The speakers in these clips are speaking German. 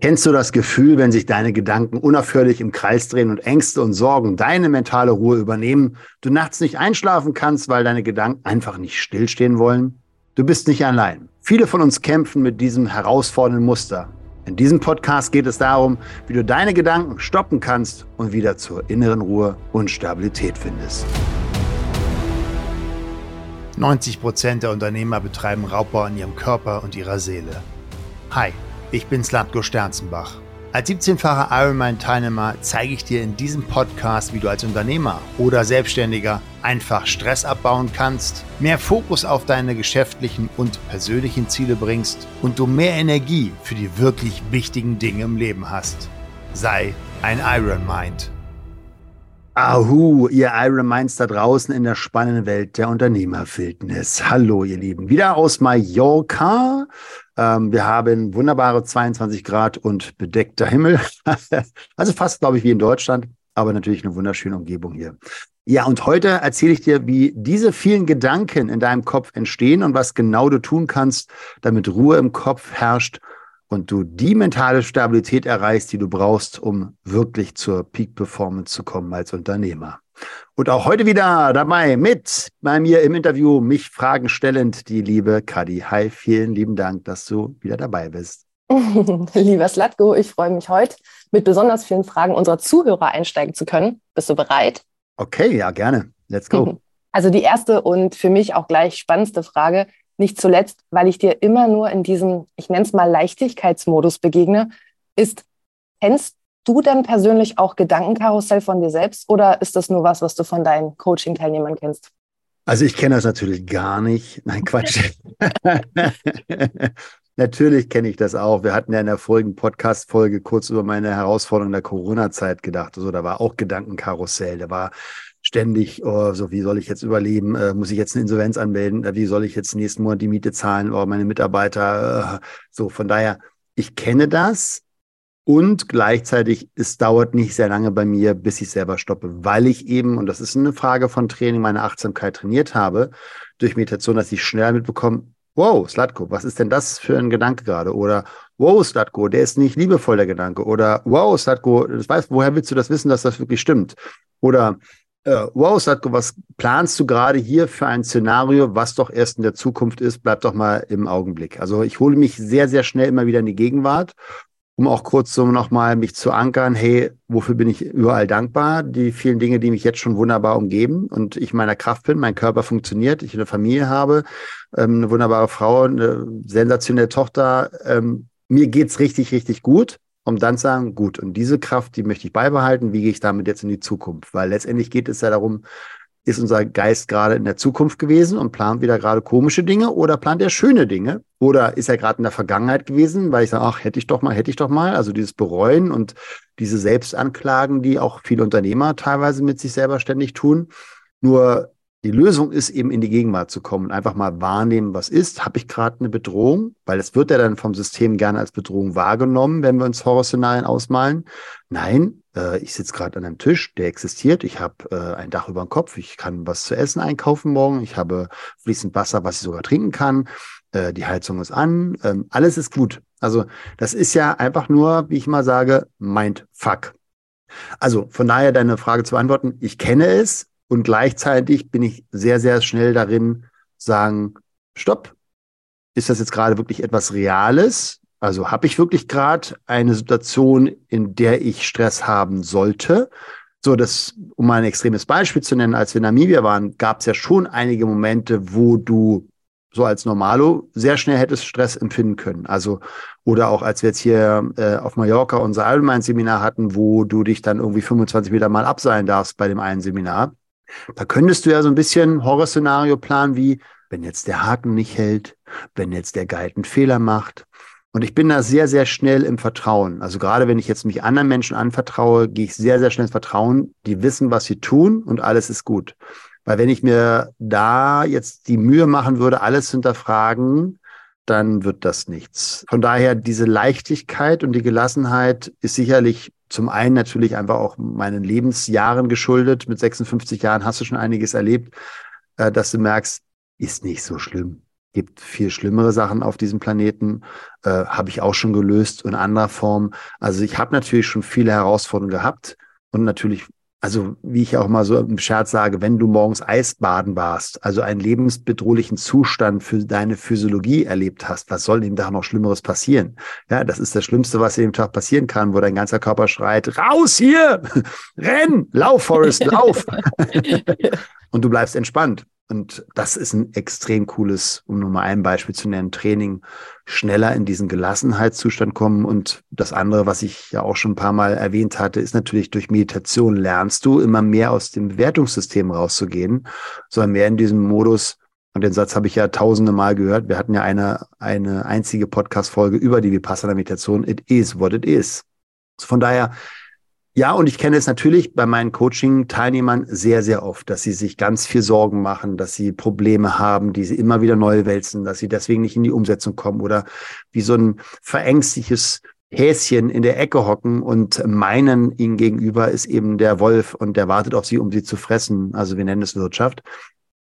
Kennst du das Gefühl, wenn sich deine Gedanken unaufhörlich im Kreis drehen und Ängste und Sorgen deine mentale Ruhe übernehmen, du nachts nicht einschlafen kannst, weil deine Gedanken einfach nicht stillstehen wollen? Du bist nicht allein. Viele von uns kämpfen mit diesem herausfordernden Muster. In diesem Podcast geht es darum, wie du deine Gedanken stoppen kannst und wieder zur inneren Ruhe und Stabilität findest. 90 Prozent der Unternehmer betreiben Raubbau an ihrem Körper und ihrer Seele. Hi. Ich bin Slatko Sternzenbach. Als 17-facher Ironman-Teilnehmer zeige ich dir in diesem Podcast, wie du als Unternehmer oder Selbstständiger einfach Stress abbauen kannst, mehr Fokus auf deine geschäftlichen und persönlichen Ziele bringst und du mehr Energie für die wirklich wichtigen Dinge im Leben hast. Sei ein Iron Mind. Ahu, ihr Iron Minds da draußen in der spannenden Welt der Unternehmerfitness. Hallo, ihr Lieben. Wieder aus Mallorca. Ähm, wir haben wunderbare 22 Grad und bedeckter Himmel. also fast, glaube ich, wie in Deutschland, aber natürlich eine wunderschöne Umgebung hier. Ja, und heute erzähle ich dir, wie diese vielen Gedanken in deinem Kopf entstehen und was genau du tun kannst, damit Ruhe im Kopf herrscht und du die mentale Stabilität erreichst, die du brauchst, um wirklich zur Peak Performance zu kommen als Unternehmer. Und auch heute wieder dabei mit bei mir im Interview, mich Fragen stellend, die liebe Kadi. Hi, vielen lieben Dank, dass du wieder dabei bist. Lieber Slatko, ich freue mich heute, mit besonders vielen Fragen unserer Zuhörer einsteigen zu können. Bist du bereit? Okay, ja, gerne. Let's go. Also die erste und für mich auch gleich spannendste Frage, nicht zuletzt, weil ich dir immer nur in diesem, ich nenne es mal Leichtigkeitsmodus begegne, ist, kennst du denn persönlich auch Gedankenkarussell von dir selbst oder ist das nur was, was du von deinen Coaching-Teilnehmern kennst? Also ich kenne das natürlich gar nicht. Nein, Quatsch. natürlich kenne ich das auch. Wir hatten ja in der vorigen Podcast-Folge kurz über meine Herausforderung der Corona-Zeit gedacht. Also da war auch Gedankenkarussell. Da war ständig, oh, so wie soll ich jetzt überleben? Äh, muss ich jetzt eine Insolvenz anmelden? Äh, wie soll ich jetzt nächsten Monat die Miete zahlen? Oh, meine Mitarbeiter. Äh, so, von daher, ich kenne das und gleichzeitig, es dauert nicht sehr lange bei mir, bis ich selber stoppe, weil ich eben, und das ist eine Frage von Training, meine Achtsamkeit trainiert habe, durch Meditation, dass ich schnell mitbekomme, wow, Slatko, was ist denn das für ein Gedanke gerade? Oder wow, Slatko, der ist nicht liebevoll, der Gedanke. Oder wow, Slatko, das weißt, woher willst du das wissen, dass das wirklich stimmt? Oder äh, wow, Slatko, was planst du gerade hier für ein Szenario, was doch erst in der Zukunft ist? Bleib doch mal im Augenblick. Also ich hole mich sehr, sehr schnell immer wieder in die Gegenwart um auch kurz so nochmal mich zu ankern, hey, wofür bin ich überall dankbar? Die vielen Dinge, die mich jetzt schon wunderbar umgeben und ich meiner Kraft bin, mein Körper funktioniert, ich eine Familie habe, ähm, eine wunderbare Frau, eine sensationelle Tochter. Ähm, mir geht's richtig, richtig gut, um dann zu sagen, gut, und diese Kraft, die möchte ich beibehalten, wie gehe ich damit jetzt in die Zukunft? Weil letztendlich geht es ja darum, ist unser Geist gerade in der Zukunft gewesen und plant wieder gerade komische Dinge oder plant er schöne Dinge? Oder ist er gerade in der Vergangenheit gewesen, weil ich sage, ach, hätte ich doch mal, hätte ich doch mal. Also dieses Bereuen und diese Selbstanklagen, die auch viele Unternehmer teilweise mit sich selber ständig tun. Nur die Lösung ist eben in die Gegenwart zu kommen, einfach mal wahrnehmen, was ist. Habe ich gerade eine Bedrohung? Weil es wird ja dann vom System gerne als Bedrohung wahrgenommen, wenn wir uns Horrorszenarien ausmalen. Nein, äh, ich sitze gerade an einem Tisch, der existiert. Ich habe äh, ein Dach über dem Kopf. Ich kann was zu essen einkaufen morgen. Ich habe fließend Wasser, was ich sogar trinken kann. Äh, die Heizung ist an. Ähm, alles ist gut. Also das ist ja einfach nur, wie ich mal sage, mind fuck. Also von daher deine Frage zu beantworten. Ich kenne es, und gleichzeitig bin ich sehr, sehr schnell darin, sagen, stopp, ist das jetzt gerade wirklich etwas Reales? Also habe ich wirklich gerade eine Situation, in der ich Stress haben sollte? So, das, um mal ein extremes Beispiel zu nennen, als wir in Namibia waren, gab es ja schon einige Momente, wo du so als Normalo sehr schnell hättest Stress empfinden können. Also, oder auch als wir jetzt hier äh, auf Mallorca unser Allgemein-Seminar hatten, wo du dich dann irgendwie 25 Meter mal abseilen darfst bei dem einen Seminar. Da könntest du ja so ein bisschen Horrorszenario planen wie, wenn jetzt der Haken nicht hält, wenn jetzt der Guide einen Fehler macht. Und ich bin da sehr, sehr schnell im Vertrauen. Also gerade wenn ich jetzt mich anderen Menschen anvertraue, gehe ich sehr, sehr schnell ins Vertrauen. Die wissen, was sie tun und alles ist gut. Weil wenn ich mir da jetzt die Mühe machen würde, alles hinterfragen, dann wird das nichts. Von daher diese Leichtigkeit und die Gelassenheit ist sicherlich zum einen natürlich einfach auch meinen Lebensjahren geschuldet. Mit 56 Jahren hast du schon einiges erlebt, äh, dass du merkst, ist nicht so schlimm. gibt viel schlimmere Sachen auf diesem Planeten, äh, habe ich auch schon gelöst in anderer Form. Also ich habe natürlich schon viele Herausforderungen gehabt und natürlich also wie ich auch mal so im Scherz sage, wenn du morgens Eisbaden warst, also einen lebensbedrohlichen Zustand für deine Physiologie erlebt hast, was soll dem da noch Schlimmeres passieren? Ja, das ist das Schlimmste, was dem Tag passieren kann, wo dein ganzer Körper schreit, raus hier, renn, lauf, Forrest, lauf. Und du bleibst entspannt. Und das ist ein extrem cooles, um nur mal ein Beispiel zu nennen, Training, schneller in diesen Gelassenheitszustand kommen. Und das andere, was ich ja auch schon ein paar Mal erwähnt hatte, ist natürlich durch Meditation lernst du immer mehr aus dem Bewertungssystem rauszugehen, sondern mehr in diesem Modus. Und den Satz habe ich ja tausende Mal gehört. Wir hatten ja eine, eine einzige Podcast-Folge über die Vipassana Meditation. It is what it is. Von daher ja, und ich kenne es natürlich bei meinen Coaching-Teilnehmern sehr, sehr oft, dass sie sich ganz viel Sorgen machen, dass sie Probleme haben, die sie immer wieder neu wälzen, dass sie deswegen nicht in die Umsetzung kommen oder wie so ein verängstigtes Häschen in der Ecke hocken und meinen, ihnen gegenüber ist eben der Wolf und der wartet auf sie, um sie zu fressen. Also wir nennen es Wirtschaft,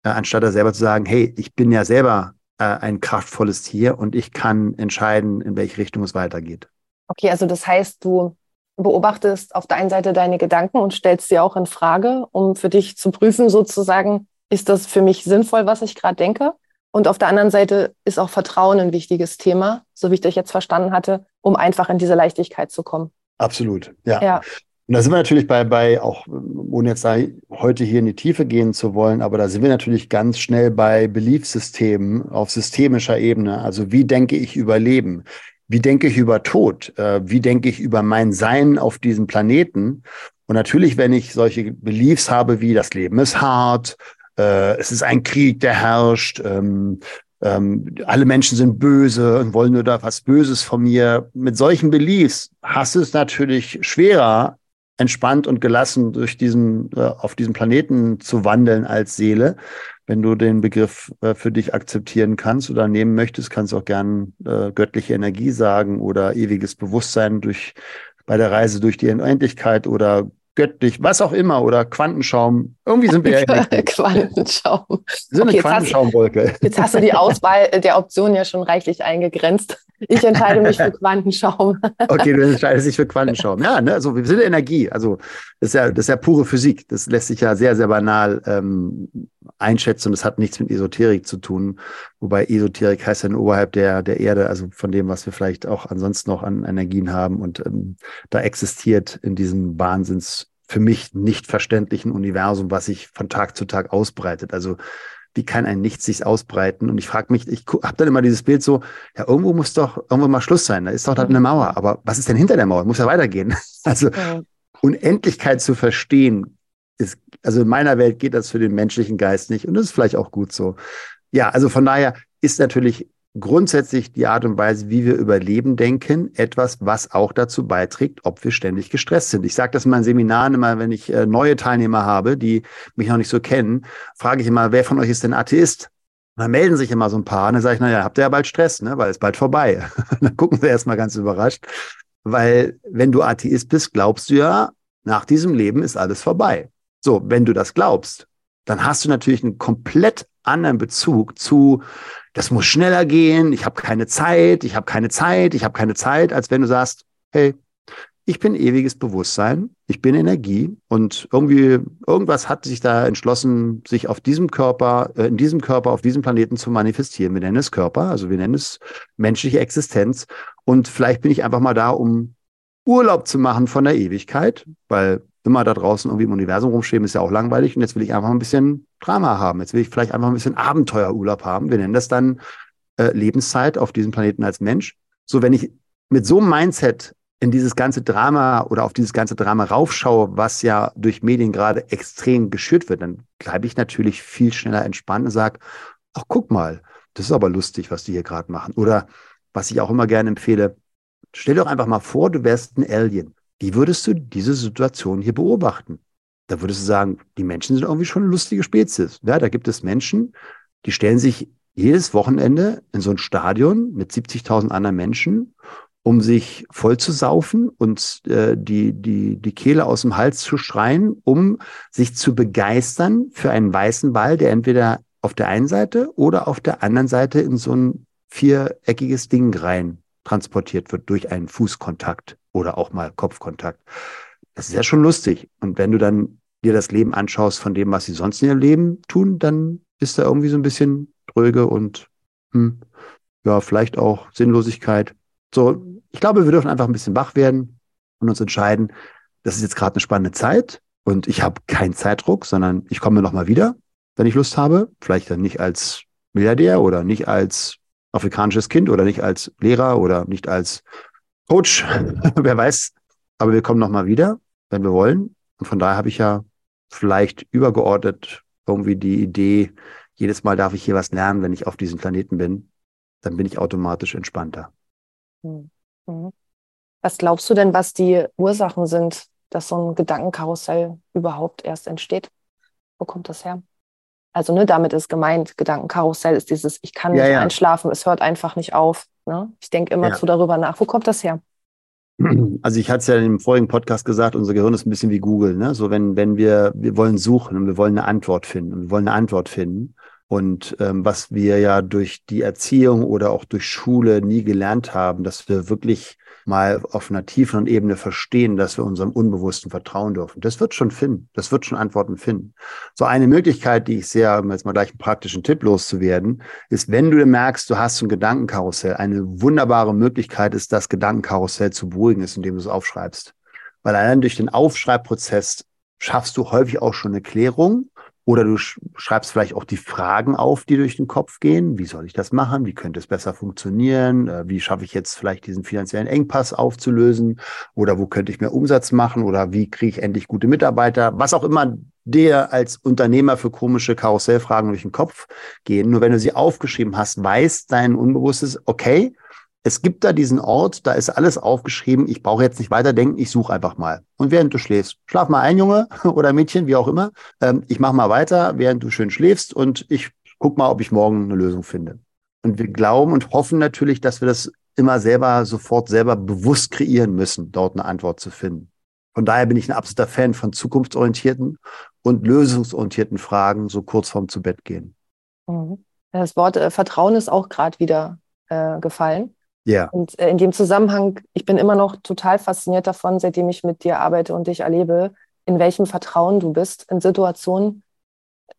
äh, anstatt da selber zu sagen, hey, ich bin ja selber äh, ein kraftvolles Tier und ich kann entscheiden, in welche Richtung es weitergeht. Okay, also das heißt, du beobachtest auf der einen Seite deine Gedanken und stellst sie auch in Frage, um für dich zu prüfen, sozusagen, ist das für mich sinnvoll, was ich gerade denke? Und auf der anderen Seite ist auch Vertrauen ein wichtiges Thema, so wie ich dich jetzt verstanden hatte, um einfach in diese Leichtigkeit zu kommen. Absolut, ja. ja. Und da sind wir natürlich bei, bei, auch ohne jetzt da heute hier in die Tiefe gehen zu wollen, aber da sind wir natürlich ganz schnell bei Beliefsystemen auf systemischer Ebene. Also wie denke ich über Leben? Wie denke ich über Tod? Äh, wie denke ich über mein Sein auf diesem Planeten? Und natürlich, wenn ich solche Beliefs habe wie das Leben ist hart, äh, es ist ein Krieg, der herrscht, ähm, ähm, alle Menschen sind böse und wollen nur da was Böses von mir. Mit solchen Beliefs hast du es natürlich schwerer, entspannt und gelassen durch diesen, äh, auf diesem Planeten zu wandeln als Seele. Wenn du den Begriff äh, für dich akzeptieren kannst oder nehmen möchtest, kannst du auch gern äh, göttliche Energie sagen oder ewiges Bewusstsein durch bei der Reise durch die Unendlichkeit oder göttlich, was auch immer, oder Quantenschaum. Irgendwie sind wir ja Quantenschaum. Wir sind okay, eine Quantenschaumwolke. Jetzt, jetzt hast du die Auswahl der Optionen ja schon reichlich eingegrenzt. Ich entscheide mich für Quantenschaum. Okay, du entscheidest dich für Quantenschaum. Ja, ne, also wir sind Energie. Also das ist ja, das ist ja pure Physik. Das lässt sich ja sehr, sehr banal ähm, einschätzen. Das hat nichts mit Esoterik zu tun. Wobei Esoterik heißt ja oberhalb der, der Erde, also von dem, was wir vielleicht auch ansonsten noch an Energien haben. Und ähm, da existiert in diesem Wahnsinns für mich nicht verständlichen Universum, was sich von Tag zu Tag ausbreitet. Also wie kann ein Nichts sich ausbreiten? Und ich frage mich, ich habe dann immer dieses Bild so, ja, irgendwo muss doch irgendwo mal Schluss sein. Da ist doch da eine Mauer. Aber was ist denn hinter der Mauer? Muss ja weitergehen. Also. Unendlichkeit zu verstehen, ist, also in meiner Welt geht das für den menschlichen Geist nicht. Und das ist vielleicht auch gut so. Ja, also von daher ist natürlich grundsätzlich die Art und Weise, wie wir über Leben denken, etwas, was auch dazu beiträgt, ob wir ständig gestresst sind. Ich sage das in meinen Seminaren immer, wenn ich äh, neue Teilnehmer habe, die mich noch nicht so kennen, frage ich immer, wer von euch ist denn Atheist? Und dann melden sich immer so ein paar. Und dann sage ich, naja, habt ihr ja bald Stress, ne? weil es bald vorbei. dann gucken sie erstmal ganz überrascht. Weil wenn du Atheist bist, glaubst du ja, nach diesem Leben ist alles vorbei. So, wenn du das glaubst, dann hast du natürlich einen komplett anderen Bezug zu, das muss schneller gehen, ich habe keine Zeit, ich habe keine Zeit, ich habe keine Zeit, als wenn du sagst, hey, ich bin ewiges Bewusstsein, ich bin Energie und irgendwie irgendwas hat sich da entschlossen, sich auf diesem Körper, äh, in diesem Körper, auf diesem Planeten zu manifestieren. Wir nennen es Körper, also wir nennen es menschliche Existenz und vielleicht bin ich einfach mal da, um Urlaub zu machen von der Ewigkeit, weil immer da draußen irgendwie im Universum rumstehen, ist ja auch langweilig. Und jetzt will ich einfach ein bisschen Drama haben. Jetzt will ich vielleicht einfach ein bisschen Abenteuerurlaub haben. Wir nennen das dann äh, Lebenszeit auf diesem Planeten als Mensch. So, wenn ich mit so einem Mindset in dieses ganze Drama oder auf dieses ganze Drama raufschaue, was ja durch Medien gerade extrem geschürt wird, dann bleibe ich natürlich viel schneller entspannt und sage, ach, guck mal, das ist aber lustig, was die hier gerade machen. Oder was ich auch immer gerne empfehle, stell doch einfach mal vor, du wärst ein Alien. Wie würdest du diese Situation hier beobachten? Da würdest du sagen, die Menschen sind irgendwie schon eine lustige Spezies. Ja, da gibt es Menschen, die stellen sich jedes Wochenende in so ein Stadion mit 70.000 anderen Menschen, um sich voll zu saufen und äh, die, die, die Kehle aus dem Hals zu schreien, um sich zu begeistern für einen weißen Ball, der entweder auf der einen Seite oder auf der anderen Seite in so ein viereckiges Ding rein transportiert wird durch einen Fußkontakt oder auch mal Kopfkontakt. Das ist ja schon lustig. Und wenn du dann dir das Leben anschaust von dem, was sie sonst in ihrem Leben tun, dann ist da irgendwie so ein bisschen dröge und hm, ja, vielleicht auch Sinnlosigkeit. So, ich glaube, wir dürfen einfach ein bisschen wach werden und uns entscheiden, das ist jetzt gerade eine spannende Zeit und ich habe keinen Zeitdruck, sondern ich komme noch mal wieder, wenn ich Lust habe. Vielleicht dann nicht als Milliardär oder nicht als afrikanisches Kind oder nicht als Lehrer oder nicht als Coach, wer weiß. Aber wir kommen noch mal wieder, wenn wir wollen. Und von daher habe ich ja vielleicht übergeordnet irgendwie die Idee, jedes Mal darf ich hier was lernen, wenn ich auf diesem Planeten bin, dann bin ich automatisch entspannter. Hm. Mhm. Was glaubst du denn, was die Ursachen sind, dass so ein Gedankenkarussell überhaupt erst entsteht? Wo kommt das her? Also, ne, damit ist gemeint, Gedankenkarussell ist dieses, ich kann nicht ja, ja. einschlafen, es hört einfach nicht auf. Ne? Ich denke immer ja. zu darüber nach. Wo kommt das her? Also ich hatte es ja dem vorigen Podcast gesagt, unser Gehirn ist ein bisschen wie Google. Ne? So wenn, wenn wir, wir wollen suchen und wir wollen eine Antwort finden und wir wollen eine Antwort finden. Und ähm, was wir ja durch die Erziehung oder auch durch Schule nie gelernt haben, dass wir wirklich mal auf einer tieferen Ebene verstehen, dass wir unserem Unbewussten vertrauen dürfen. Das wird schon finden. Das wird schon Antworten finden. So eine Möglichkeit, die ich sehe, um jetzt mal gleich einen praktischen Tipp loszuwerden, ist, wenn du merkst, du hast ein Gedankenkarussell, eine wunderbare Möglichkeit ist, das Gedankenkarussell zu beruhigen, ist, indem du es aufschreibst. Weil allein durch den Aufschreibprozess schaffst du häufig auch schon eine Klärung oder du schreibst vielleicht auch die Fragen auf, die durch den Kopf gehen. Wie soll ich das machen? Wie könnte es besser funktionieren? Äh, wie schaffe ich jetzt vielleicht diesen finanziellen Engpass aufzulösen? Oder wo könnte ich mehr Umsatz machen? Oder wie kriege ich endlich gute Mitarbeiter? Was auch immer dir als Unternehmer für komische Karussellfragen durch den Kopf gehen. Nur wenn du sie aufgeschrieben hast, weiß dein Unbewusstes, okay, es gibt da diesen Ort, da ist alles aufgeschrieben. Ich brauche jetzt nicht weiterdenken, ich suche einfach mal. Und während du schläfst, schlaf mal ein, Junge oder Mädchen, wie auch immer. Ähm, ich mache mal weiter, während du schön schläfst und ich guck mal, ob ich morgen eine Lösung finde. Und wir glauben und hoffen natürlich, dass wir das immer selber, sofort selber bewusst kreieren müssen, dort eine Antwort zu finden. Von daher bin ich ein absoluter Fan von zukunftsorientierten und lösungsorientierten Fragen, so kurz vorm zu Bett gehen. Mhm. Das Wort äh, Vertrauen ist auch gerade wieder äh, gefallen. Ja. Und äh, in dem Zusammenhang, ich bin immer noch total fasziniert davon, seitdem ich mit dir arbeite und dich erlebe, in welchem Vertrauen du bist in Situationen.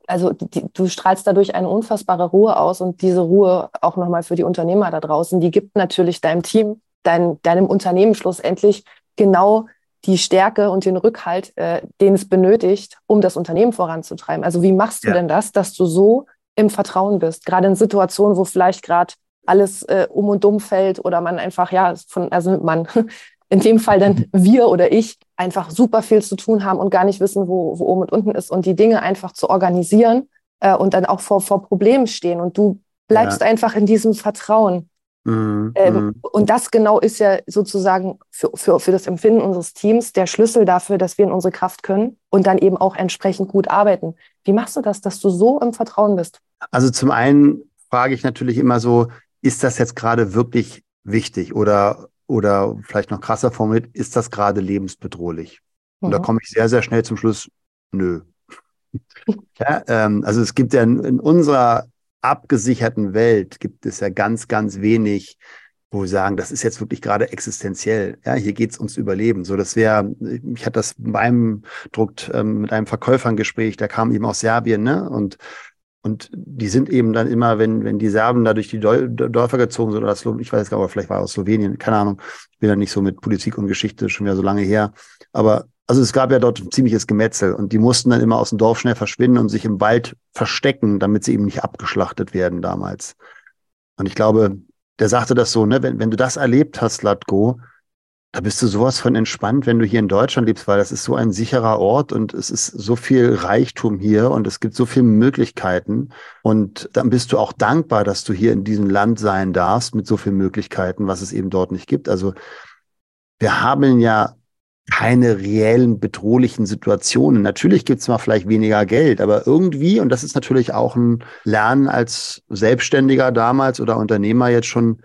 Also die, du strahlst dadurch eine unfassbare Ruhe aus und diese Ruhe auch nochmal für die Unternehmer da draußen, die gibt natürlich deinem Team, dein, deinem Unternehmen schlussendlich genau die Stärke und den Rückhalt, äh, den es benötigt, um das Unternehmen voranzutreiben. Also wie machst du ja. denn das, dass du so im Vertrauen bist, gerade in Situationen, wo vielleicht gerade alles äh, um und um fällt oder man einfach, ja, von, also man, in dem Fall dann wir oder ich, einfach super viel zu tun haben und gar nicht wissen, wo, wo oben und unten ist und die Dinge einfach zu organisieren äh, und dann auch vor, vor Problemen stehen und du bleibst ja. einfach in diesem Vertrauen. Mhm. Ähm, mhm. und das genau ist ja sozusagen für, für, für das Empfinden unseres Teams der Schlüssel dafür, dass wir in unsere Kraft können und dann eben auch entsprechend gut arbeiten. Wie machst du das, dass du so im Vertrauen bist? Also zum einen frage ich natürlich immer so, ist das jetzt gerade wirklich wichtig oder, oder vielleicht noch krasser formuliert, ist das gerade lebensbedrohlich? Und da mhm. komme ich sehr, sehr schnell zum Schluss, nö. ja, ähm, also es gibt ja in, in, unserer abgesicherten Welt gibt es ja ganz, ganz wenig, wo wir sagen, das ist jetzt wirklich gerade existenziell. Ja, hier geht es ums Überleben. So, das wäre, ich hatte das beim Druck ähm, mit einem Verkäufer ein Gespräch, der kam eben aus Serbien, ne? Und und die sind eben dann immer, wenn, wenn die Serben da durch die Dörfer gezogen sind, oder Slo ich weiß gar nicht, vielleicht war es aus Slowenien, keine Ahnung. Ich bin ja nicht so mit Politik und Geschichte schon wieder so lange her. Aber also es gab ja dort ein ziemliches Gemetzel und die mussten dann immer aus dem Dorf schnell verschwinden und sich im Wald verstecken, damit sie eben nicht abgeschlachtet werden damals. Und ich glaube, der sagte das so, ne, wenn, wenn du das erlebt hast, Latko, da bist du sowas von entspannt, wenn du hier in Deutschland lebst, weil das ist so ein sicherer Ort und es ist so viel Reichtum hier und es gibt so viele Möglichkeiten. Und dann bist du auch dankbar, dass du hier in diesem Land sein darfst mit so vielen Möglichkeiten, was es eben dort nicht gibt. Also wir haben ja keine reellen bedrohlichen Situationen. Natürlich gibt es mal vielleicht weniger Geld, aber irgendwie, und das ist natürlich auch ein Lernen als Selbstständiger damals oder Unternehmer jetzt schon,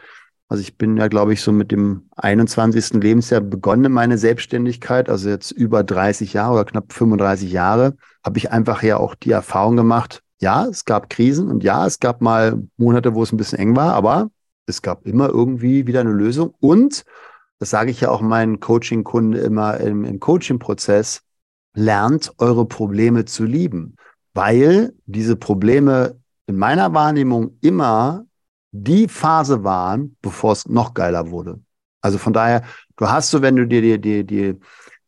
also ich bin ja, glaube ich, so mit dem 21. Lebensjahr begonnen meine Selbstständigkeit, also jetzt über 30 Jahre oder knapp 35 Jahre, habe ich einfach ja auch die Erfahrung gemacht, ja, es gab Krisen und ja, es gab mal Monate, wo es ein bisschen eng war, aber es gab immer irgendwie wieder eine Lösung. Und, das sage ich ja auch meinen Coaching-Kunden immer im, im Coaching-Prozess, lernt eure Probleme zu lieben, weil diese Probleme in meiner Wahrnehmung immer die Phase waren, bevor es noch geiler wurde. Also von daher, du hast so, wenn du dir die, die, die,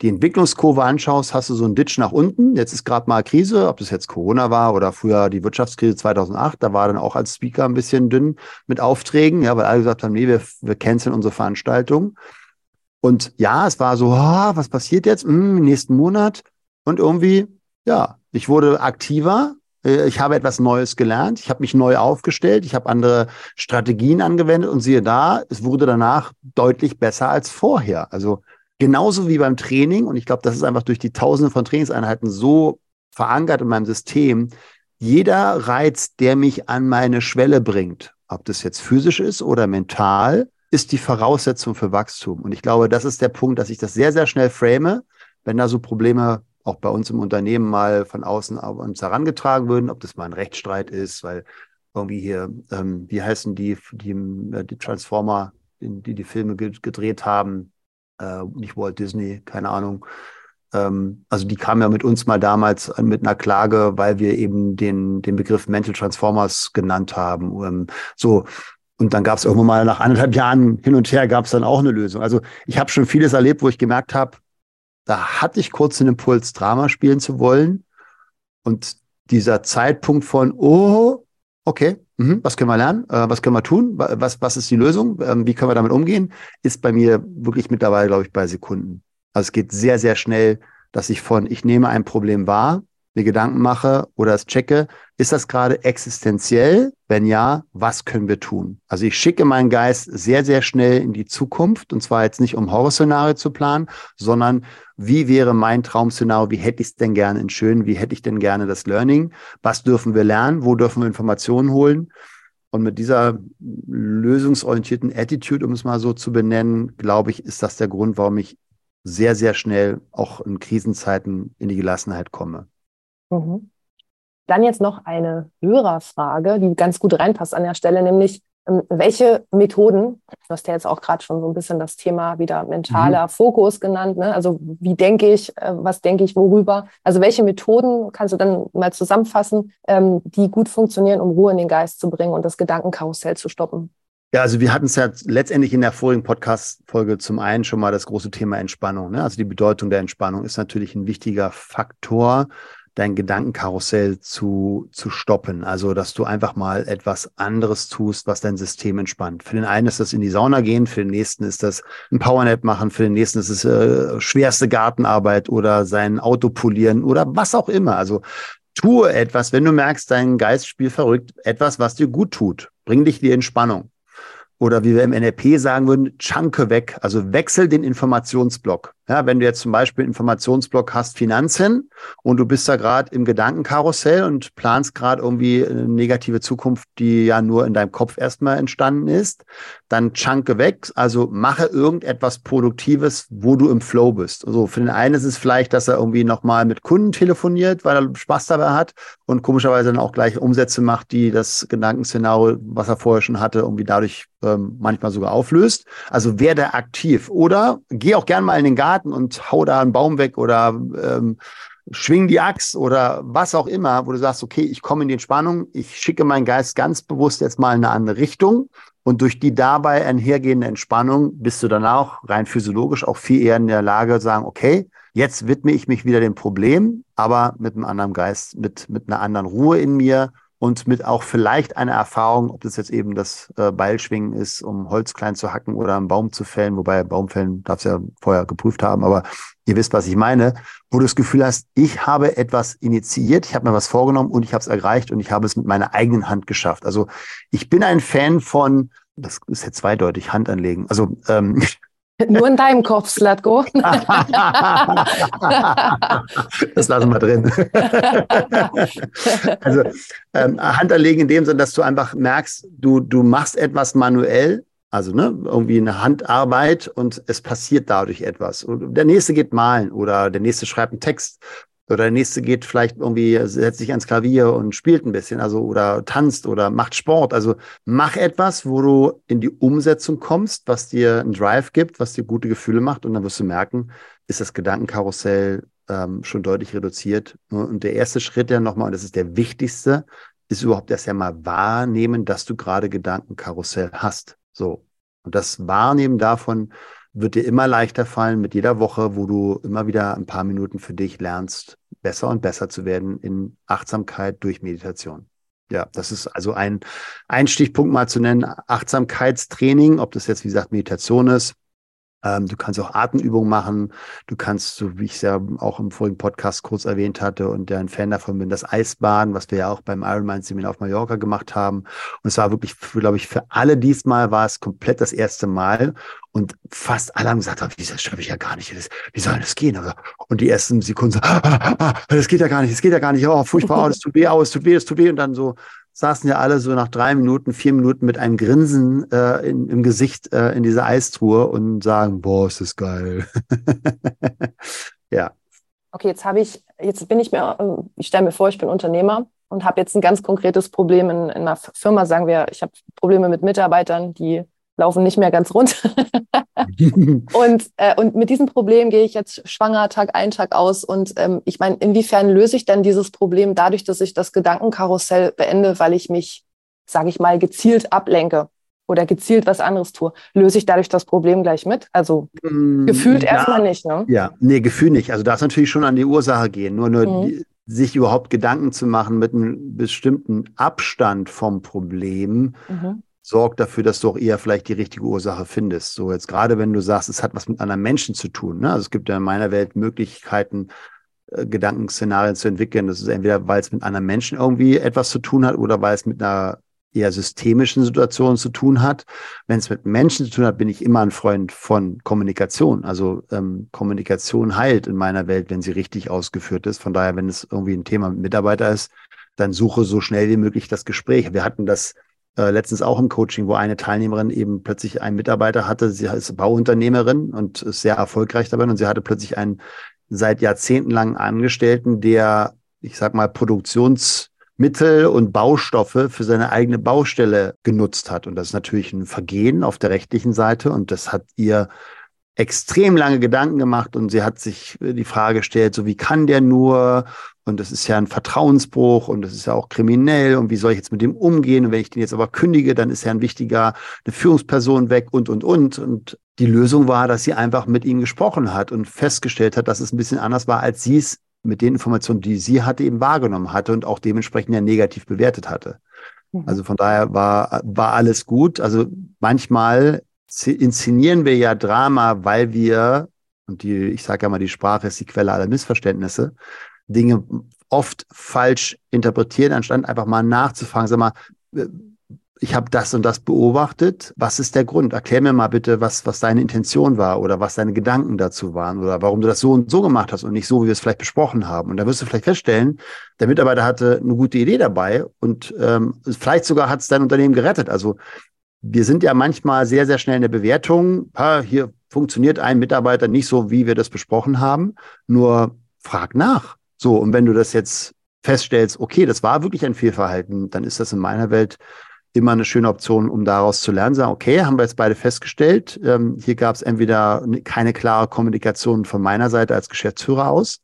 die Entwicklungskurve anschaust, hast du so einen Ditch nach unten. Jetzt ist gerade mal Krise, ob das jetzt Corona war oder früher die Wirtschaftskrise 2008. Da war dann auch als Speaker ein bisschen dünn mit Aufträgen, ja, weil alle gesagt haben, nee, wir, wir canceln unsere Veranstaltung. Und ja, es war so, oh, was passiert jetzt hm, nächsten Monat? Und irgendwie, ja, ich wurde aktiver, ich habe etwas Neues gelernt, ich habe mich neu aufgestellt, ich habe andere Strategien angewendet und siehe da, es wurde danach deutlich besser als vorher. Also genauso wie beim Training und ich glaube, das ist einfach durch die Tausende von Trainingseinheiten so verankert in meinem System. Jeder Reiz, der mich an meine Schwelle bringt, ob das jetzt physisch ist oder mental, ist die Voraussetzung für Wachstum. Und ich glaube, das ist der Punkt, dass ich das sehr, sehr schnell frame, wenn da so Probleme auch bei uns im Unternehmen mal von außen auf uns herangetragen würden, ob das mal ein Rechtsstreit ist, weil irgendwie hier, ähm, wie heißen die, die, äh, die Transformer, die die Filme gedreht haben, äh, nicht Walt Disney, keine Ahnung. Ähm, also die kamen ja mit uns mal damals mit einer Klage, weil wir eben den, den Begriff Mental Transformers genannt haben. Ähm, so, und dann gab es irgendwann mal nach anderthalb Jahren hin und her gab es dann auch eine Lösung. Also ich habe schon vieles erlebt, wo ich gemerkt habe, da hatte ich kurz den Impuls, Drama spielen zu wollen. Und dieser Zeitpunkt von, oh, okay, mh, was können wir lernen? Äh, was können wir tun? Was, was ist die Lösung? Ähm, wie können wir damit umgehen? Ist bei mir wirklich mittlerweile, glaube ich, bei Sekunden. Also es geht sehr, sehr schnell, dass ich von, ich nehme ein Problem wahr, mir Gedanken mache oder es checke, ist das gerade existenziell? Wenn ja, was können wir tun? Also ich schicke meinen Geist sehr, sehr schnell in die Zukunft und zwar jetzt nicht um Horrorszenario zu planen, sondern wie wäre mein Traumszenario? Wie hätte ich es denn gerne in schön? Wie hätte ich denn gerne das Learning? Was dürfen wir lernen? Wo dürfen wir Informationen holen? Und mit dieser lösungsorientierten Attitude, um es mal so zu benennen, glaube ich, ist das der Grund, warum ich sehr, sehr schnell auch in Krisenzeiten in die Gelassenheit komme. Mhm. Dann jetzt noch eine Hörerfrage, die ganz gut reinpasst an der Stelle, nämlich ähm, welche Methoden, du hast ja jetzt auch gerade schon so ein bisschen das Thema wieder mentaler mhm. Fokus genannt, ne? also wie denke ich, äh, was denke ich, worüber, also welche Methoden kannst du dann mal zusammenfassen, ähm, die gut funktionieren, um Ruhe in den Geist zu bringen und das Gedankenkarussell zu stoppen? Ja, also wir hatten es ja letztendlich in der vorigen Podcast-Folge zum einen schon mal das große Thema Entspannung. Ne? Also die Bedeutung der Entspannung ist natürlich ein wichtiger Faktor dein Gedankenkarussell zu, zu stoppen. Also, dass du einfach mal etwas anderes tust, was dein System entspannt. Für den einen ist das in die Sauna gehen, für den nächsten ist das ein Powernap machen, für den nächsten ist es äh, schwerste Gartenarbeit oder sein Auto polieren oder was auch immer. Also, tue etwas, wenn du merkst, dein Geist spielt verrückt, etwas, was dir gut tut. Bring dich die Entspannung oder wie wir im NLP sagen würden, chunke weg, also wechsel den Informationsblock. Ja, wenn du jetzt zum Beispiel einen Informationsblock hast, Finanzen, und du bist da gerade im Gedankenkarussell und planst gerade irgendwie eine negative Zukunft, die ja nur in deinem Kopf erstmal entstanden ist, dann chunke weg, also mache irgendetwas Produktives, wo du im Flow bist. Also für den einen ist es vielleicht, dass er irgendwie nochmal mit Kunden telefoniert, weil er Spaß dabei hat und komischerweise dann auch gleich Umsätze macht, die das Gedankenszenario, was er vorher schon hatte, irgendwie dadurch ähm, manchmal sogar auflöst. Also werde aktiv oder geh auch gern mal in den Garten und hau da einen Baum weg oder ähm, schwing die Axt oder was auch immer, wo du sagst, okay, ich komme in die Entspannung, ich schicke meinen Geist ganz bewusst jetzt mal in eine andere Richtung und durch die dabei einhergehende Entspannung bist du dann auch rein physiologisch auch viel eher in der Lage zu sagen, okay, jetzt widme ich mich wieder dem Problem, aber mit einem anderen Geist, mit, mit einer anderen Ruhe in mir und mit auch vielleicht einer Erfahrung, ob das jetzt eben das äh, Beilschwingen ist, um Holz klein zu hacken oder einen Baum zu fällen, wobei Baumfällen darfst ja vorher geprüft haben, aber ihr wisst, was ich meine, wo du das Gefühl hast, ich habe etwas initiiert, ich habe mir was vorgenommen und ich habe es erreicht und ich habe es mit meiner eigenen Hand geschafft. Also ich bin ein Fan von, das ist jetzt zweideutig, Hand anlegen. Also ähm, Nur in deinem Kopf, Slatko. das lassen wir drin. also ähm, Hand anlegen in dem Sinne, dass du einfach merkst, du, du machst etwas manuell, also ne, irgendwie eine Handarbeit und es passiert dadurch etwas. Und der nächste geht malen oder der nächste schreibt einen Text Oder der nächste geht vielleicht irgendwie, setzt sich ans Klavier und spielt ein bisschen, also oder tanzt oder macht Sport. Also mach etwas, wo du in die Umsetzung kommst, was dir einen Drive gibt, was dir gute Gefühle macht und dann wirst du merken, ist das Gedankenkarussell ähm, schon deutlich reduziert. Und der erste Schritt ja nochmal, und das ist der wichtigste, ist überhaupt erst einmal wahrnehmen, dass du gerade Gedankenkarussell hast. So. Und das Wahrnehmen davon wird dir immer leichter fallen mit jeder Woche, wo du immer wieder ein paar Minuten für dich lernst, besser und besser zu werden in Achtsamkeit durch Meditation. Ja, das ist also ein, ein Stichpunkt mal zu nennen. Achtsamkeitstraining, ob das jetzt, wie gesagt, Meditation ist, ähm, du kannst auch Atemübungen machen. Du kannst, so wie ich es ja auch im vorigen Podcast kurz erwähnt hatte und der ein Fan davon bin, das Eisbaden, was wir ja auch beim Ironman Seminar auf Mallorca gemacht haben. Und es war wirklich, glaube ich, für alle diesmal war es komplett das erste Mal. Und fast alle haben gesagt, oh, das schaffe ich ja gar nicht. wie soll das gehen? Und die ersten Sekunden so, ah, ah, ah, das geht ja gar nicht, das geht ja gar nicht. Oh, furchtbar, oh, das tut weh, oh, das tut weh, das tut weh. Und dann so saßen ja alle so nach drei Minuten, vier Minuten mit einem Grinsen äh, in, im Gesicht äh, in dieser Eistruhe und sagen, boah, ist das geil. ja. Okay, jetzt habe ich, jetzt bin ich mir, äh, ich stelle mir vor, ich bin Unternehmer und habe jetzt ein ganz konkretes Problem in, in einer Firma, sagen wir, ich habe Probleme mit Mitarbeitern, die laufen nicht mehr ganz rund. und, äh, und mit diesem Problem gehe ich jetzt schwanger Tag ein, Tag aus. Und ähm, ich meine, inwiefern löse ich denn dieses Problem dadurch, dass ich das Gedankenkarussell beende, weil ich mich, sage ich mal, gezielt ablenke oder gezielt was anderes tue? Löse ich dadurch das Problem gleich mit? Also mm, gefühlt ja, erstmal nicht, ne? Ja, nee, Gefühl nicht. Also darf natürlich schon an die Ursache gehen. Nur, nur mhm. die, sich überhaupt Gedanken zu machen mit einem bestimmten Abstand vom Problem, mhm sorgt dafür, dass du auch eher vielleicht die richtige Ursache findest. So jetzt gerade, wenn du sagst, es hat was mit anderen Menschen zu tun. Ne? Also es gibt ja in meiner Welt Möglichkeiten, äh, Gedankenszenarien zu entwickeln. Das ist entweder, weil es mit anderen Menschen irgendwie etwas zu tun hat oder weil es mit einer eher systemischen Situation zu tun hat. Wenn es mit Menschen zu tun hat, bin ich immer ein Freund von Kommunikation. Also ähm, Kommunikation heilt in meiner Welt, wenn sie richtig ausgeführt ist. Von daher, wenn es irgendwie ein Thema mit Mitarbeiter ist, dann suche so schnell wie möglich das Gespräch. Wir hatten das äh, letztens auch im Coaching, wo eine Teilnehmerin eben plötzlich einen Mitarbeiter hatte. Sie ist Bauunternehmerin und ist sehr erfolgreich dabei und sie hatte plötzlich einen seit Jahrzehnten langen Angestellten, der, ich sag mal, Produktionsmittel und Baustoffe für seine eigene Baustelle genutzt hat. Und das ist natürlich ein Vergehen auf der rechtlichen Seite und das hat ihr extrem lange Gedanken gemacht und sie hat sich die Frage gestellt, so wie kann der nur und das ist ja ein Vertrauensbruch und das ist ja auch kriminell und wie soll ich jetzt mit dem umgehen? Und wenn ich den jetzt aber kündige, dann ist ja ein wichtiger, eine Führungsperson weg und, und, und. Und die Lösung war, dass sie einfach mit ihm gesprochen hat und festgestellt hat, dass es ein bisschen anders war, als sie es mit den Informationen, die sie hatte, eben wahrgenommen hatte und auch dementsprechend ja negativ bewertet hatte. Mhm. Also von daher war, war alles gut. Also manchmal inszenieren wir ja Drama, weil wir, und die, ich sage ja mal, die Sprache ist die Quelle aller Missverständnisse, Dinge oft falsch interpretieren, anstatt einfach mal nachzufragen, sag mal, äh, ich habe das und das beobachtet. Was ist der Grund? Erklär mir mal bitte, was, was deine Intention war oder was deine Gedanken dazu waren oder warum du das so und so gemacht hast und nicht so, wie wir es vielleicht besprochen haben. Und da wirst du vielleicht feststellen, der Mitarbeiter hatte eine gute Idee dabei und ähm, vielleicht sogar hat es dein Unternehmen gerettet. Also wir sind ja manchmal sehr, sehr schnell in der Bewertung. Ha, hier funktioniert ein Mitarbeiter nicht so, wie wir das besprochen haben. Nur frag nach. So, und wenn du das jetzt feststellst, okay, das war wirklich ein Fehlverhalten, dann ist das in meiner Welt immer eine schöne Option, um daraus zu lernen. Sagen, okay, haben wir jetzt beide festgestellt, ähm, hier gab es entweder keine klare Kommunikation von meiner Seite als Geschäftsführer aus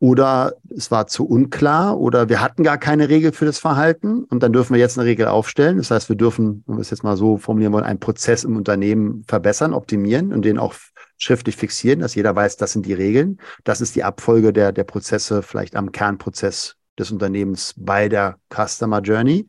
oder es war zu unklar oder wir hatten gar keine Regel für das Verhalten und dann dürfen wir jetzt eine Regel aufstellen. Das heißt, wir dürfen, wenn wir es jetzt mal so formulieren wollen, einen Prozess im Unternehmen verbessern, optimieren und den auch schriftlich fixieren, dass jeder weiß, das sind die Regeln. Das ist die Abfolge der, der Prozesse, vielleicht am Kernprozess des Unternehmens bei der Customer Journey.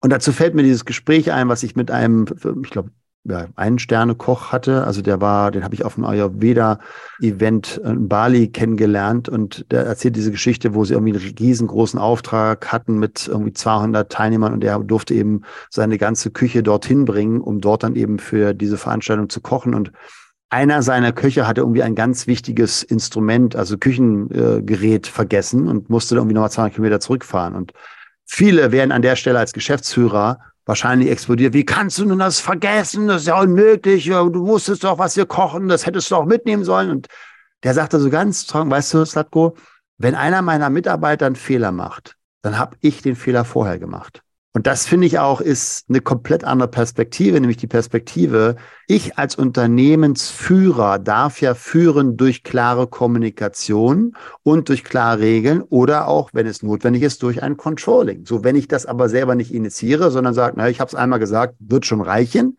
Und dazu fällt mir dieses Gespräch ein, was ich mit einem, ich glaube, ja, einen Sterne-Koch hatte. Also der war, den habe ich auf einem Ayurveda-Event in Bali kennengelernt und der erzählt diese Geschichte, wo sie irgendwie einen riesengroßen Auftrag hatten mit irgendwie 200 Teilnehmern und er durfte eben seine ganze Küche dorthin bringen, um dort dann eben für diese Veranstaltung zu kochen und einer seiner Köche hatte irgendwie ein ganz wichtiges Instrument, also Küchengerät, äh, vergessen und musste irgendwie nochmal 200 Kilometer zurückfahren. Und viele werden an der Stelle als Geschäftsführer wahrscheinlich explodiert. Wie kannst du denn das vergessen? Das ist ja unmöglich. Du musstest doch was hier kochen, das hättest du auch mitnehmen sollen. Und der sagte so ganz strong, weißt du, Slatko, wenn einer meiner Mitarbeiter einen Fehler macht, dann habe ich den Fehler vorher gemacht. Und das finde ich auch ist eine komplett andere Perspektive, nämlich die Perspektive, ich als Unternehmensführer darf ja führen durch klare Kommunikation und durch klare Regeln oder auch, wenn es notwendig ist, durch ein Controlling. So, wenn ich das aber selber nicht initiiere, sondern sage, na, ich habe es einmal gesagt, wird schon reichen,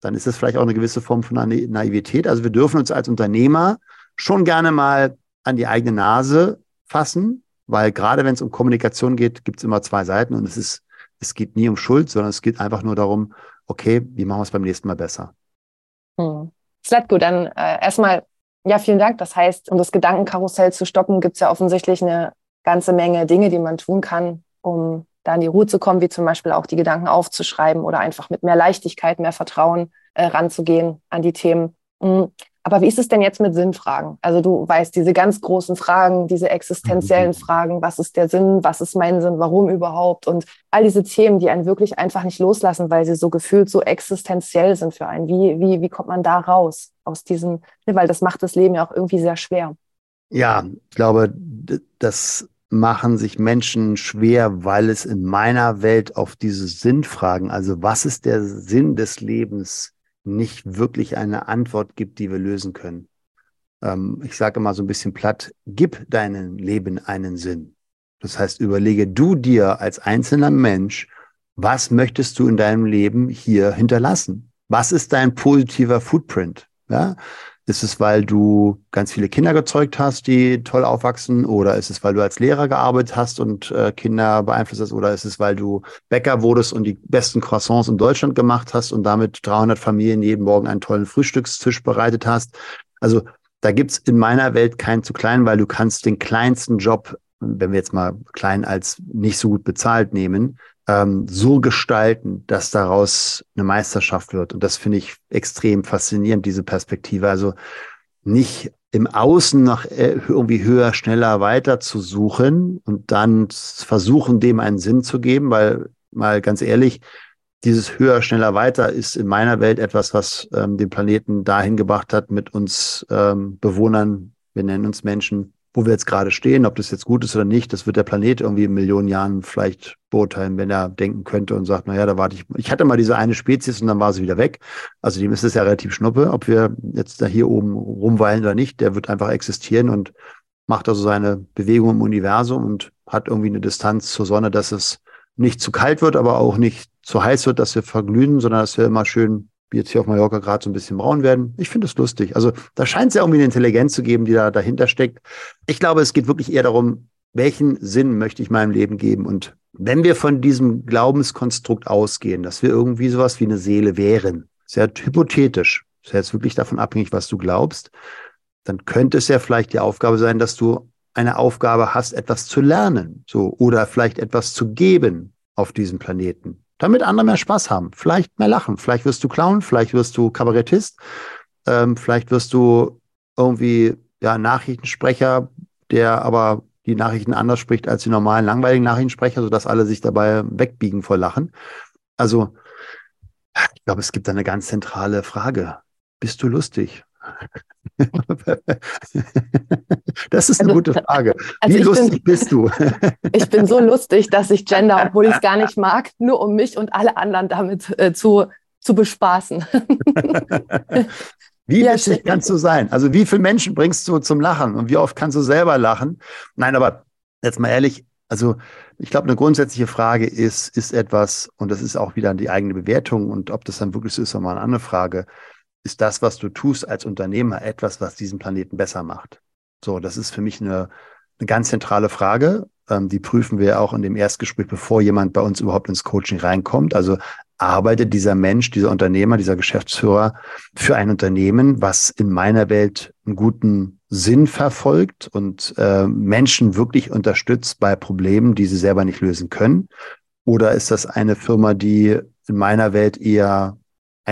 dann ist das vielleicht auch eine gewisse Form von Naivität. Also wir dürfen uns als Unternehmer schon gerne mal an die eigene Nase fassen, weil gerade wenn es um Kommunikation geht, gibt es immer zwei Seiten und es ist es geht nie um Schuld, sondern es geht einfach nur darum, okay, wie machen wir es beim nächsten Mal besser? Hm. Slatko, dann äh, erstmal, ja, vielen Dank. Das heißt, um das Gedankenkarussell zu stoppen, gibt es ja offensichtlich eine ganze Menge Dinge, die man tun kann, um da in die Ruhe zu kommen, wie zum Beispiel auch die Gedanken aufzuschreiben oder einfach mit mehr Leichtigkeit, mehr Vertrauen äh, ranzugehen an die Themen. Hm. Aber wie ist es denn jetzt mit Sinnfragen? Also du weißt, diese ganz großen Fragen, diese existenziellen mhm. Fragen, was ist der Sinn, was ist mein Sinn, warum überhaupt? Und all diese Themen, die einen wirklich einfach nicht loslassen, weil sie so gefühlt so existenziell sind für einen. Wie, wie, wie kommt man da raus aus diesem, ne, weil das macht das Leben ja auch irgendwie sehr schwer. Ja, ich glaube, das machen sich Menschen schwer, weil es in meiner Welt auf diese Sinnfragen, also was ist der Sinn des Lebens, nicht wirklich eine Antwort gibt, die wir lösen können. Ähm, ich sage immer so ein bisschen platt, gib deinem Leben einen Sinn. Das heißt, überlege du dir als einzelner Mensch, was möchtest du in deinem Leben hier hinterlassen? Was ist dein positiver Footprint? Ja? Ist es, weil du ganz viele Kinder gezeugt hast, die toll aufwachsen? Oder ist es, weil du als Lehrer gearbeitet hast und äh, Kinder beeinflusst hast? Oder ist es, weil du Bäcker wurdest und die besten Croissants in Deutschland gemacht hast und damit 300 Familien jeden Morgen einen tollen Frühstückstisch bereitet hast? Also da gibt's in meiner Welt keinen zu klein, weil du kannst den kleinsten Job, wenn wir jetzt mal klein als nicht so gut bezahlt nehmen, ähm, so gestalten, dass daraus eine Meisterschaft wird. Und das finde ich extrem faszinierend, diese Perspektive. Also nicht im Außen nach äh, irgendwie höher, schneller weiter zu suchen und dann versuchen, dem einen Sinn zu geben, weil mal ganz ehrlich, dieses höher, schneller, weiter ist in meiner Welt etwas, was ähm, den Planeten dahin gebracht hat, mit uns ähm, Bewohnern, wir nennen uns Menschen, wo wir jetzt gerade stehen, ob das jetzt gut ist oder nicht, das wird der Planet irgendwie in Millionen Jahren vielleicht beurteilen, wenn er denken könnte und sagt, naja, da warte ich. Ich hatte mal diese eine Spezies und dann war sie wieder weg. Also dem ist es ja relativ schnuppe, ob wir jetzt da hier oben rumweilen oder nicht. Der wird einfach existieren und macht also seine Bewegung im Universum und hat irgendwie eine Distanz zur Sonne, dass es nicht zu kalt wird, aber auch nicht zu heiß wird, dass wir verglühen, sondern dass wir immer schön wie jetzt hier auf Mallorca gerade so ein bisschen braun werden. Ich finde es lustig. Also da scheint es ja irgendwie eine Intelligenz zu geben, die da dahinter steckt. Ich glaube, es geht wirklich eher darum, welchen Sinn möchte ich meinem Leben geben? Und wenn wir von diesem Glaubenskonstrukt ausgehen, dass wir irgendwie sowas wie eine Seele wären, sehr hypothetisch, ist jetzt wirklich davon abhängig, was du glaubst, dann könnte es ja vielleicht die Aufgabe sein, dass du eine Aufgabe hast, etwas zu lernen, so, oder vielleicht etwas zu geben auf diesem Planeten damit andere mehr Spaß haben, vielleicht mehr lachen. Vielleicht wirst du Clown, vielleicht wirst du Kabarettist, ähm, vielleicht wirst du irgendwie ja, Nachrichtensprecher, der aber die Nachrichten anders spricht als die normalen langweiligen Nachrichtensprecher, sodass alle sich dabei wegbiegen vor Lachen. Also, ich glaube, es gibt eine ganz zentrale Frage. Bist du lustig? Das ist eine also, gute Frage. Also Wie lustig bin, bist du? Ich bin so lustig, dass ich Gender, obwohl ich es gar nicht mag, nur um mich und alle anderen damit äh, zu, zu bespaßen. Wie ja, witzig kannst du sein? Also wie viele Menschen bringst du zum Lachen und wie oft kannst du selber lachen? Nein, aber jetzt mal ehrlich, also ich glaube, eine grundsätzliche Frage ist, ist etwas, und das ist auch wieder die eigene Bewertung und ob das dann wirklich so ist, ist nochmal eine andere Frage ist das, was du tust als Unternehmer, etwas, was diesen Planeten besser macht? So, das ist für mich eine, eine ganz zentrale Frage. Ähm, die prüfen wir auch in dem Erstgespräch, bevor jemand bei uns überhaupt ins Coaching reinkommt. Also arbeitet dieser Mensch, dieser Unternehmer, dieser Geschäftsführer für ein Unternehmen, was in meiner Welt einen guten Sinn verfolgt und äh, Menschen wirklich unterstützt bei Problemen, die sie selber nicht lösen können? Oder ist das eine Firma, die in meiner Welt eher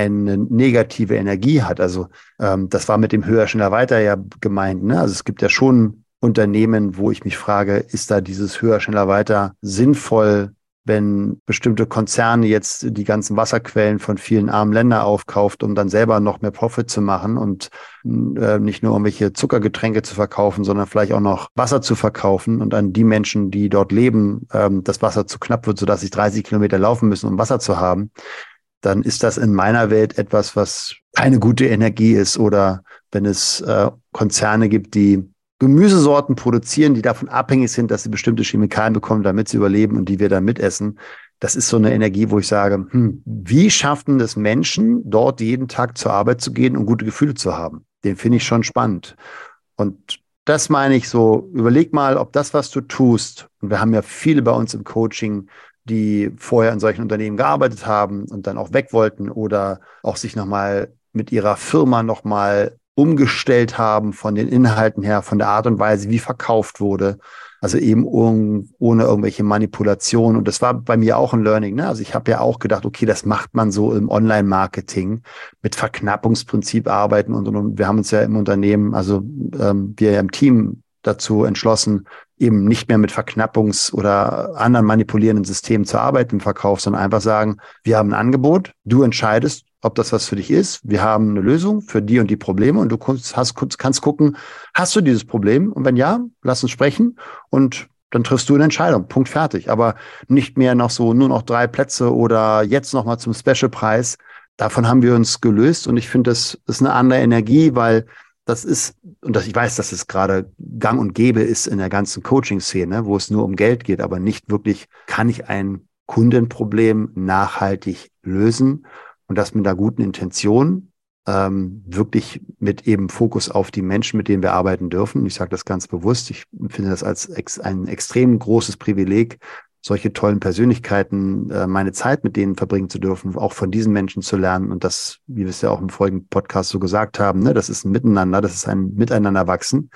eine negative Energie hat. Also ähm, das war mit dem höher, schneller, weiter ja gemeint. Ne? Also es gibt ja schon Unternehmen, wo ich mich frage, ist da dieses höher, schneller, weiter sinnvoll wenn bestimmte Konzerne jetzt die ganzen Wasserquellen von vielen armen Ländern aufkauft, um dann selber noch mehr Profit zu machen und äh, nicht nur irgendwelche Zuckergetränke zu verkaufen, sondern vielleicht auch noch Wasser zu verkaufen und an die Menschen, die dort leben, ähm, das Wasser zu knapp wird, sodass sie 30 Kilometer laufen müssen, um Wasser zu haben, dann ist das in meiner Welt etwas, was keine gute Energie ist. Oder wenn es äh, Konzerne gibt, die Gemüsesorten produzieren, die davon abhängig sind, dass sie bestimmte Chemikalien bekommen, damit sie überleben und die wir dann mitessen. Das ist so eine Energie, wo ich sage, hm, wie schaffen es Menschen, dort jeden Tag zur Arbeit zu gehen und gute Gefühle zu haben? Den finde ich schon spannend. Und das meine ich so, überleg mal, ob das, was du tust, und wir haben ja viele bei uns im Coaching, die vorher in solchen Unternehmen gearbeitet haben und dann auch weg wollten oder auch sich nochmal mit ihrer Firma nochmal umgestellt haben von den Inhalten her, von der Art und Weise, wie verkauft wurde. Also eben ohne irgendwelche Manipulationen. Und das war bei mir auch ein Learning. Ne? Also ich habe ja auch gedacht, okay, das macht man so im Online-Marketing mit Verknappungsprinzip arbeiten und, und, und. Wir haben uns ja im Unternehmen, also ähm, wir im Team dazu entschlossen, eben nicht mehr mit Verknappungs- oder anderen manipulierenden Systemen zu arbeiten im Verkauf, sondern einfach sagen, wir haben ein Angebot, du entscheidest, ob das was für dich ist. Wir haben eine Lösung für die und die Probleme und du hast, kannst gucken, hast du dieses Problem? Und wenn ja, lass uns sprechen und dann triffst du eine Entscheidung. Punkt fertig. Aber nicht mehr noch so nur noch drei Plätze oder jetzt noch mal zum Specialpreis. Davon haben wir uns gelöst und ich finde, das ist eine andere Energie, weil das ist, und das, ich weiß, dass es gerade gang und gäbe ist in der ganzen Coaching-Szene, wo es nur um Geld geht, aber nicht wirklich, kann ich ein Kundenproblem nachhaltig lösen und das mit einer guten Intention, ähm, wirklich mit eben Fokus auf die Menschen, mit denen wir arbeiten dürfen. Ich sage das ganz bewusst. Ich finde das als ex ein extrem großes Privileg, solche tollen Persönlichkeiten, äh, meine Zeit mit denen verbringen zu dürfen, auch von diesen Menschen zu lernen. Und das, wie wir es ja auch im folgenden Podcast so gesagt haben, ne, das ist ein Miteinander, das ist ein Miteinander wachsen.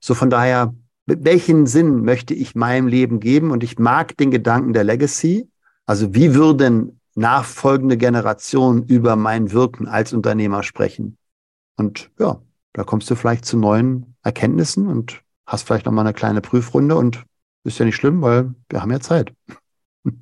So von daher, welchen Sinn möchte ich meinem Leben geben? Und ich mag den Gedanken der Legacy. Also wie würden nachfolgende Generationen über mein Wirken als Unternehmer sprechen? Und ja, da kommst du vielleicht zu neuen Erkenntnissen und hast vielleicht noch mal eine kleine Prüfrunde und ist ja nicht schlimm, weil wir haben ja Zeit.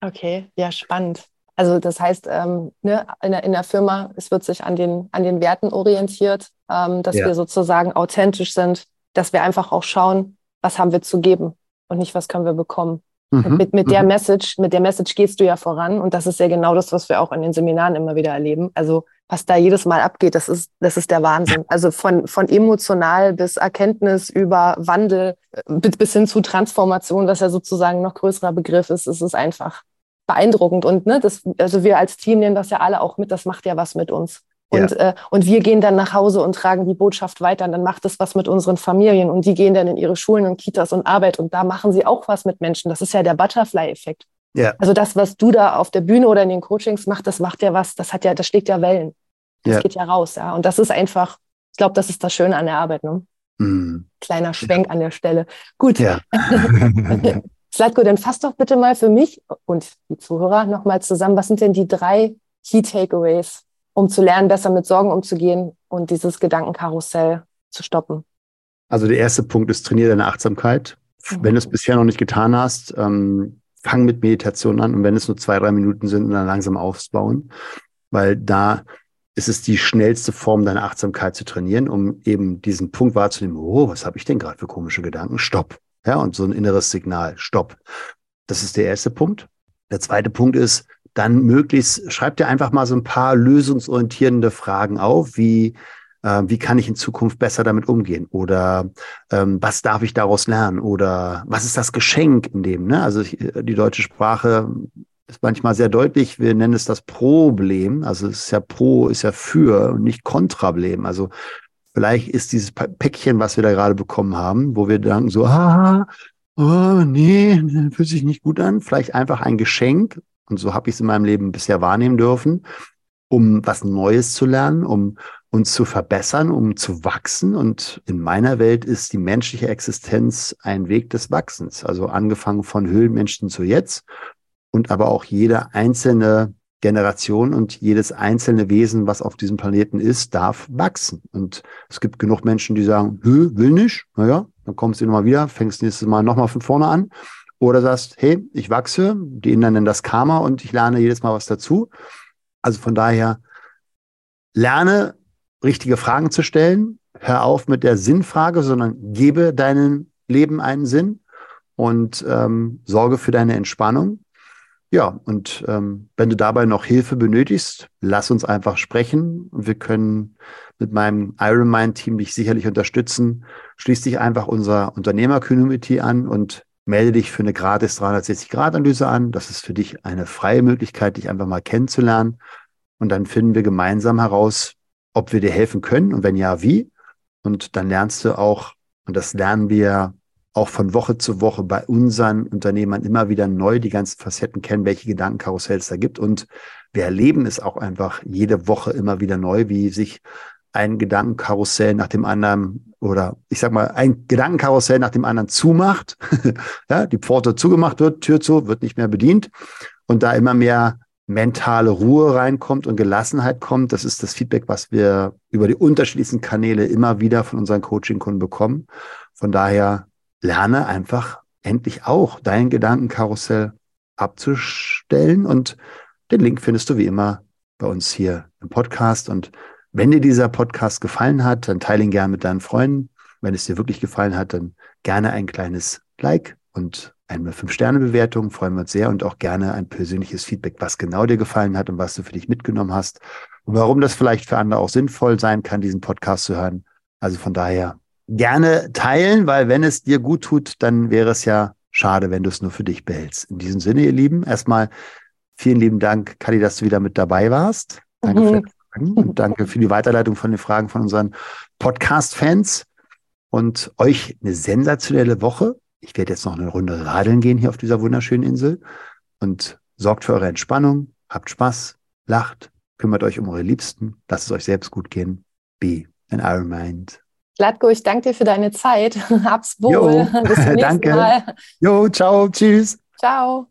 okay, ja, spannend. Also das heißt, ähm, ne, in, der, in, der, Firma, es wird sich an den, an den Werten orientiert, ähm, dass ja. wir sozusagen authentisch sind, dass wir einfach auch schauen, was haben wir zu geben und nicht, was können wir bekommen. Mhm. Mit, mit der mhm. Message, mit der Message gehst du ja voran und das ist ja genau das, was wir auch in den Seminaren immer wieder erleben. Also was da jedes Mal abgeht, das ist, das ist der Wahnsinn. Also von, von emotional bis Erkenntnis über Wandel äh, bis hin zu Transformation, was ja sozusagen noch größerer Begriff ist, ist es einfach beeindruckend. Und ne, das, also wir als Team nehmen das ja alle auch mit, das macht ja was mit uns. Und, ja. äh, und wir gehen dann nach Hause und tragen die Botschaft weiter. Und dann macht es was mit unseren Familien. Und die gehen dann in ihre Schulen und Kitas und Arbeit. Und da machen sie auch was mit Menschen. Das ist ja der Butterfly-Effekt. Ja. Also das, was du da auf der Bühne oder in den Coachings machst, das macht ja was, das hat ja, das schlägt ja Wellen. Das ja. geht ja raus, ja. Und das ist einfach, ich glaube, das ist das Schöne an der Arbeit, ne? Mm. Kleiner Schwenk ja. an der Stelle. Gut. Ja. Slatko, dann fass doch bitte mal für mich und die Zuhörer nochmal zusammen, was sind denn die drei Key Takeaways um zu lernen, besser mit Sorgen umzugehen und dieses Gedankenkarussell zu stoppen? Also der erste Punkt ist, trainiere deine Achtsamkeit. Mhm. Wenn du es bisher noch nicht getan hast, ähm, fang mit Meditation an und wenn es nur zwei, drei Minuten sind, dann langsam aufbauen, weil da ist es die schnellste Form, deine Achtsamkeit zu trainieren, um eben diesen Punkt wahrzunehmen, oh, was habe ich denn gerade für komische Gedanken? Stopp. Ja, und so ein inneres Signal, stopp. Das ist der erste Punkt. Der zweite Punkt ist, dann möglichst schreib dir einfach mal so ein paar lösungsorientierende Fragen auf, wie äh, wie kann ich in Zukunft besser damit umgehen oder ähm, was darf ich daraus lernen oder was ist das Geschenk in dem. Ne? Also ich, die deutsche Sprache ist manchmal sehr deutlich. Wir nennen es das Problem. Also es ist ja pro, ist ja für und nicht Kontrablem. Also vielleicht ist dieses Päckchen, was wir da gerade bekommen haben, wo wir denken so, ah, oh, nee, fühlt sich nicht gut an. Vielleicht einfach ein Geschenk und so habe ich es in meinem Leben bisher wahrnehmen dürfen, um was Neues zu lernen, um uns zu verbessern, um zu wachsen. Und in meiner Welt ist die menschliche Existenz ein Weg des Wachsens. Also angefangen von Höhlenmenschen zu jetzt und aber auch jede einzelne Generation und jedes einzelne Wesen, was auf diesem Planeten ist, darf wachsen. Und es gibt genug Menschen, die sagen, Hö, will nicht. Naja, dann kommst du nochmal wieder, fängst nächstes Mal nochmal von vorne an. Oder sagst, hey, ich wachse, die Inder nennen das Karma und ich lerne jedes Mal was dazu. Also von daher, lerne richtige Fragen zu stellen. Hör auf mit der Sinnfrage, sondern gebe deinem Leben einen Sinn und ähm, sorge für deine Entspannung. Ja, und ähm, wenn du dabei noch Hilfe benötigst, lass uns einfach sprechen und wir können mit meinem Ironmind-Team dich sicherlich unterstützen. Schließ dich einfach unserer Unternehmer-Community an und melde dich für eine gratis 360-Grad-Analyse an. Das ist für dich eine freie Möglichkeit, dich einfach mal kennenzulernen. Und dann finden wir gemeinsam heraus, ob wir dir helfen können und wenn ja, wie. Und dann lernst du auch, und das lernen wir auch von Woche zu Woche bei unseren Unternehmern immer wieder neu die ganzen Facetten kennen, welche Gedankenkarussells da gibt. Und wir erleben es auch einfach jede Woche immer wieder neu, wie sich ein Gedankenkarussell nach dem anderen oder ich sag mal, ein Gedankenkarussell nach dem anderen zumacht. ja, die Pforte zugemacht wird, Tür zu, wird nicht mehr bedient. Und da immer mehr mentale Ruhe reinkommt und Gelassenheit kommt. Das ist das Feedback, was wir über die unterschiedlichsten Kanäle immer wieder von unseren Coaching-Kunden bekommen. Von daher lerne einfach endlich auch dein Gedankenkarussell abzustellen und den Link findest du wie immer bei uns hier im Podcast. Und wenn dir dieser Podcast gefallen hat, dann teile ihn gerne mit deinen Freunden. Wenn es dir wirklich gefallen hat, dann gerne ein kleines Like und eine Fünf-Sterne-Bewertung. Freuen wir uns sehr und auch gerne ein persönliches Feedback, was genau dir gefallen hat und was du für dich mitgenommen hast und warum das vielleicht für andere auch sinnvoll sein kann, diesen Podcast zu hören. Also von daher gerne teilen, weil wenn es dir gut tut, dann wäre es ja schade, wenn du es nur für dich behältst. In diesem Sinne, ihr Lieben, erstmal vielen lieben Dank, Kadi, dass du wieder mit dabei warst. Danke mhm. für und danke für die Weiterleitung von den Fragen von unseren Podcast-Fans und euch eine sensationelle Woche. Ich werde jetzt noch eine Runde radeln gehen hier auf dieser wunderschönen Insel und sorgt für eure Entspannung, habt Spaß, lacht, kümmert euch um eure Liebsten, lasst es euch selbst gut gehen. Be an Iron Mind. Gladko, ich danke dir für deine Zeit. Hab's wohl. Jo, Bis zum nächsten danke. Mal. Jo, ciao, tschüss. Ciao.